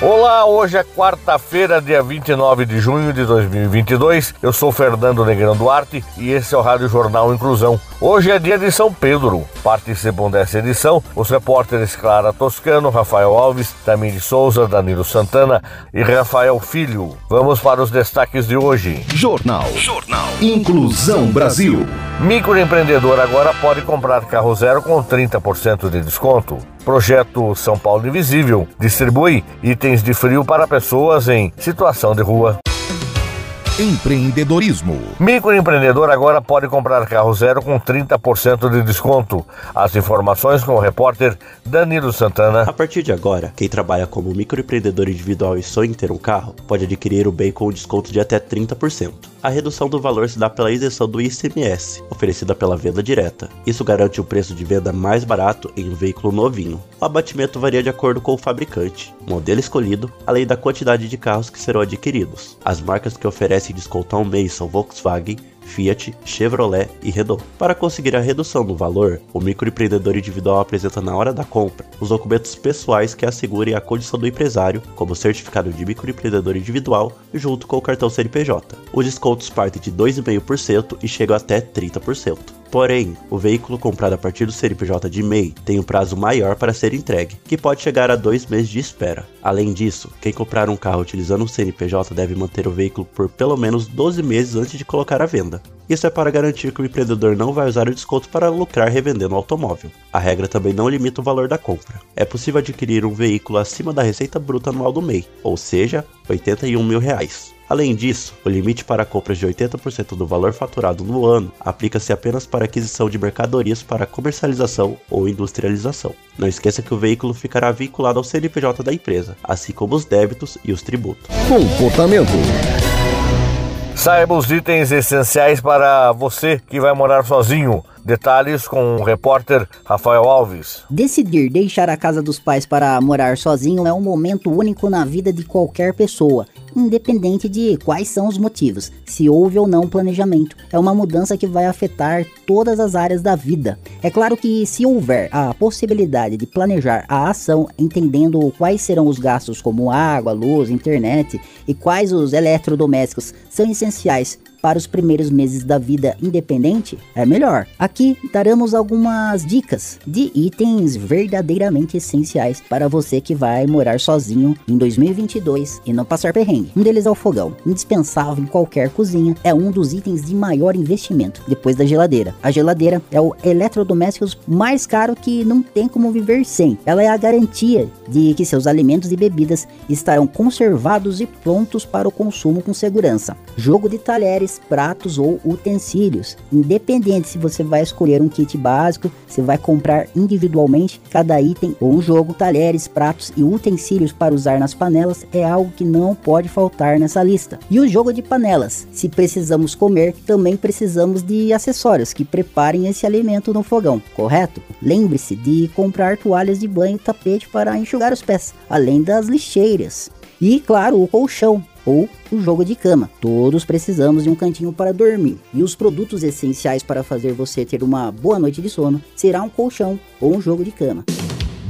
Olá, hoje é quarta-feira, dia 29 de junho de 2022. Eu sou Fernando Negrão Duarte e esse é o Rádio Jornal Inclusão. Hoje é dia de São Pedro. Participam dessa edição os repórteres Clara Toscano, Rafael Alves, Tamir Souza, Danilo Santana e Rafael Filho. Vamos para os destaques de hoje. Jornal. Jornal. Inclusão Brasil. Microempreendedor agora pode comprar carro zero com 30% de desconto. Projeto São Paulo Invisível distribui itens de frio para pessoas em situação de rua. Empreendedorismo. Microempreendedor agora pode comprar carro zero com 30% de desconto. As informações com o repórter Danilo Santana. A partir de agora, quem trabalha como microempreendedor individual e sonha em ter um carro pode adquirir o bem com um desconto de até 30%. A redução do valor se dá pela isenção do ICMS, oferecida pela venda direta. Isso garante o preço de venda mais barato em um veículo novinho. O abatimento varia de acordo com o fabricante, modelo escolhido, além da quantidade de carros que serão adquiridos. As marcas que oferecem desconto ao mês são Volkswagen, Fiat, Chevrolet e Renault. Para conseguir a redução no valor, o microempreendedor individual apresenta na hora da compra os documentos pessoais que assegurem a condição do empresário, como o certificado de microempreendedor individual, junto com o cartão CNPJ. Os descontos partem de 2,5% e chegam até 30%. Porém, o veículo comprado a partir do CNPJ de MEI tem um prazo maior para ser entregue, que pode chegar a dois meses de espera. Além disso, quem comprar um carro utilizando o CNPJ deve manter o veículo por pelo menos 12 meses antes de colocar à venda. Isso é para garantir que o empreendedor não vai usar o desconto para lucrar revendendo o automóvel. A regra também não limita o valor da compra. É possível adquirir um veículo acima da receita bruta anual do MEI, ou seja, 81 mil reais. Além disso, o limite para compras de 80% do valor faturado no ano aplica-se apenas para aquisição de mercadorias para comercialização ou industrialização. Não esqueça que o veículo ficará vinculado ao CNPJ da empresa, assim como os débitos e os tributos. Comportamento. Saiba os itens essenciais para você que vai morar sozinho. Detalhes com o repórter Rafael Alves. Decidir deixar a casa dos pais para morar sozinho é um momento único na vida de qualquer pessoa, independente de quais são os motivos, se houve ou não planejamento. É uma mudança que vai afetar todas as áreas da vida. É claro que se houver a possibilidade de planejar a ação, entendendo quais serão os gastos como água, luz, internet e quais os eletrodomésticos são essenciais para os primeiros meses da vida independente, é melhor. Aqui daremos algumas dicas de itens verdadeiramente essenciais para você que vai morar sozinho em 2022 e não passar perrengue. Um deles é o fogão, indispensável em qualquer cozinha, é um dos itens de maior investimento depois da geladeira. A geladeira é o eletrodoméstico mais caro que não tem como viver sem. Ela é a garantia de que seus alimentos e bebidas estarão conservados e prontos para o consumo com segurança. Jogo de talheres, pratos ou utensílios. Independente se você vai escolher um kit básico, se vai comprar individualmente cada item ou um jogo, talheres, pratos e utensílios para usar nas panelas é algo que não pode faltar nessa lista. E o jogo de panelas. Se precisamos comer, também precisamos de acessórios que preparem esse alimento no fogão, correto? Lembre-se de comprar toalhas de banho e tapete para enxugar os pés, além das lixeiras. E claro, o colchão ou o jogo de cama. Todos precisamos de um cantinho para dormir. E os produtos essenciais para fazer você ter uma boa noite de sono será um colchão ou um jogo de cama.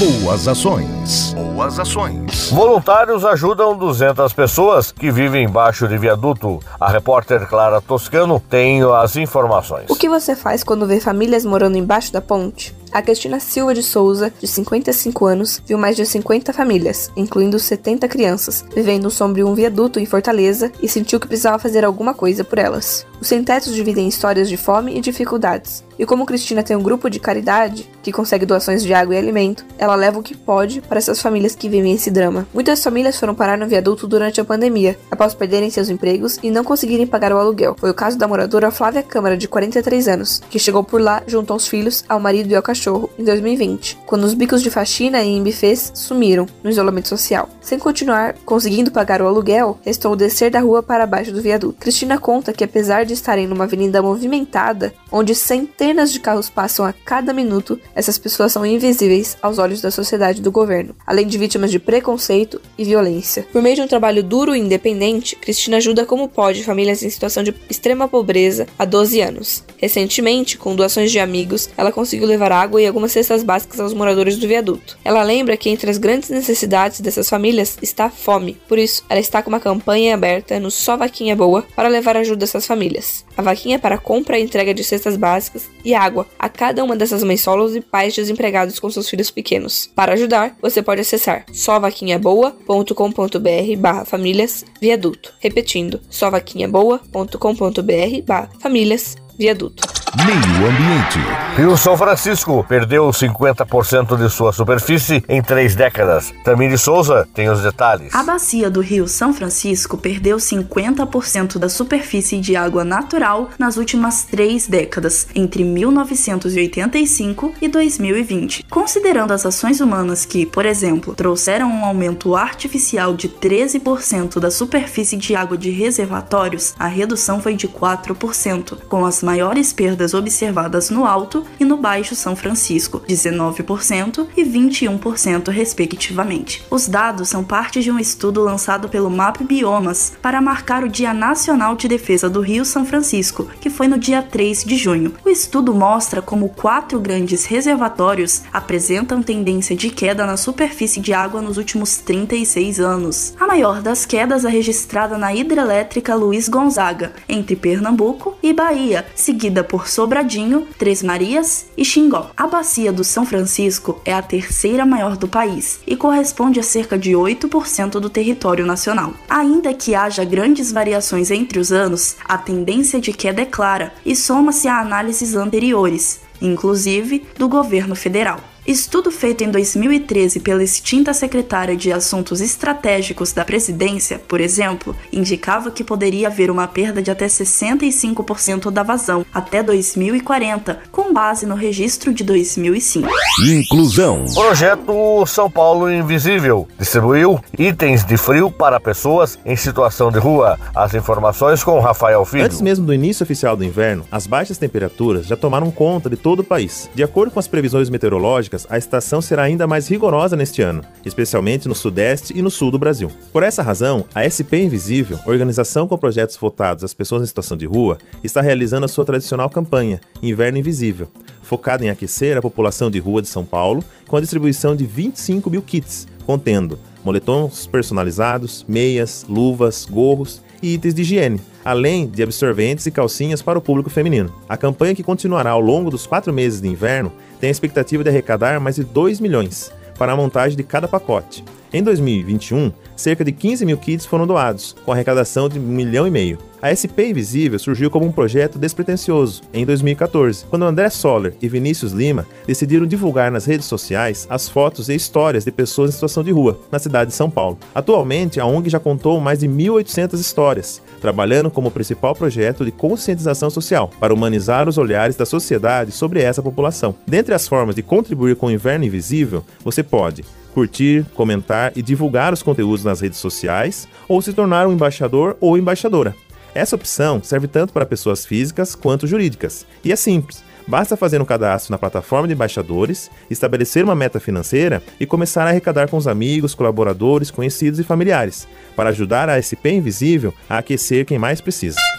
Boas ações. Boas ações. Voluntários ajudam 200 pessoas que vivem embaixo de viaduto. A repórter Clara Toscano tem as informações. O que você faz quando vê famílias morando embaixo da ponte? A Cristina Silva de Souza, de 55 anos, viu mais de 50 famílias, incluindo 70 crianças, vivendo sobre um viaduto em Fortaleza e sentiu que precisava fazer alguma coisa por elas. Os sem-tetos dividem histórias de fome e dificuldades, E como Cristina tem um grupo de caridade que consegue doações de água e alimento, ela leva o que pode para essas famílias que vivem esse drama. Muitas famílias foram parar no viaduto durante a pandemia, após perderem seus empregos e não conseguirem pagar o aluguel. Foi o caso da moradora Flávia Câmara, de 43 anos, que chegou por lá junto aos filhos, ao marido e ao cachorro em 2020, quando os bicos de faxina e em buffets sumiram no isolamento social. Sem continuar conseguindo pagar o aluguel, restou descer da rua para baixo do viaduto. Cristina conta que apesar de estarem numa avenida movimentada, onde centenas de carros passam a cada minuto, essas pessoas são invisíveis aos olhos da sociedade e do governo, além de vítimas de preconceito e violência. Por meio de um trabalho duro e independente, Cristina ajuda como pode famílias em situação de extrema pobreza há 12 anos. Recentemente, com doações de amigos, ela conseguiu levar água e algumas cestas básicas aos moradores do viaduto. Ela lembra que entre as grandes necessidades dessas famílias está a fome. Por isso, ela está com uma campanha aberta no Só Vaquinha Boa para levar ajuda a essas famílias. A vaquinha é para compra e entrega de cestas básicas e água a cada uma dessas mães solos e pais desempregados com seus filhos pequenos. Para ajudar, você pode acessar sovaquinhaboa.com.br barra famílias viaduto. Repetindo, sovaquinhaboa.com.br barra famílias viaduto. Meio Ambiente. Rio São Francisco perdeu 50% de sua superfície em três décadas. Tamiri Souza tem os detalhes. A bacia do Rio São Francisco perdeu 50% da superfície de água natural nas últimas três décadas, entre 1985 e 2020. Considerando as ações humanas que, por exemplo, trouxeram um aumento artificial de 13% da superfície de água de reservatórios, a redução foi de 4%, com as maiores perdas observadas no Alto e no Baixo São Francisco, 19% e 21%, respectivamente. Os dados são parte de um estudo lançado pelo MAP Biomas para marcar o Dia Nacional de Defesa do Rio São Francisco, que foi no dia 3 de junho. O estudo mostra como quatro grandes reservatórios apresentam tendência de queda na superfície de água nos últimos 36 anos. A maior das quedas é registrada na hidrelétrica Luiz Gonzaga, entre Pernambuco e Bahia, seguida por Sobradinho, Três Marias e Xingó. A bacia do São Francisco é a terceira maior do país e corresponde a cerca de 8% do território nacional. Ainda que haja grandes variações entre os anos, a tendência de queda é clara e soma-se a análises anteriores, inclusive do governo federal. Estudo feito em 2013 pela extinta secretária de Assuntos Estratégicos da Presidência, por exemplo, indicava que poderia haver uma perda de até 65% da vazão até 2040, com base no registro de 2005. Inclusão. Projeto São Paulo Invisível distribuiu itens de frio para pessoas em situação de rua. As informações com Rafael Filho. Antes mesmo do início oficial do inverno, as baixas temperaturas já tomaram conta de todo o país. De acordo com as previsões meteorológicas, a estação será ainda mais rigorosa neste ano, especialmente no Sudeste e no Sul do Brasil. Por essa razão, a SP Invisível, organização com projetos votados às pessoas em situação de rua, está realizando a sua tradicional campanha Inverno Invisível, focada em aquecer a população de rua de São Paulo com a distribuição de 25 mil kits, contendo moletons personalizados, meias, luvas, gorros e itens de higiene, além de absorventes e calcinhas para o público feminino. A campanha, que continuará ao longo dos quatro meses de inverno, tem a expectativa de arrecadar mais de 2 milhões para a montagem de cada pacote. Em 2021, cerca de 15 mil kits foram doados, com arrecadação de um milhão e meio. A SP Invisível surgiu como um projeto despretensioso em 2014, quando André Soller e Vinícius Lima decidiram divulgar nas redes sociais as fotos e histórias de pessoas em situação de rua, na cidade de São Paulo. Atualmente, a ONG já contou mais de 1.800 histórias, trabalhando como principal projeto de conscientização social, para humanizar os olhares da sociedade sobre essa população. Dentre as formas de contribuir com o Inverno Invisível, você pode curtir, comentar e divulgar os conteúdos nas redes sociais ou se tornar um embaixador ou embaixadora. Essa opção serve tanto para pessoas físicas quanto jurídicas e é simples. Basta fazer um cadastro na plataforma de embaixadores, estabelecer uma meta financeira e começar a arrecadar com os amigos, colaboradores, conhecidos e familiares, para ajudar a SP Invisível a aquecer quem mais precisa.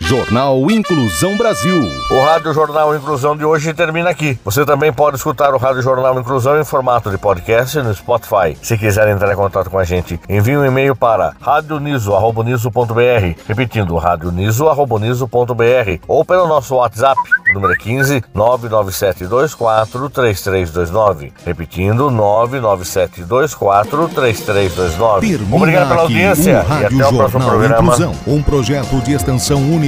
Jornal Inclusão Brasil. O Rádio Jornal Inclusão de hoje termina aqui. Você também pode escutar o Rádio Jornal Inclusão em formato de podcast no Spotify. Se quiser entrar em contato com a gente, envie um e-mail para radioniso.br, repetindo, radioniso.br ou pelo nosso WhatsApp, número 15 99724 3329. Repetindo, 99724 3329. Termina Obrigado pela aqui audiência o e Rádio até o próximo Jornal programa. Inclusão, um projeto de extensão única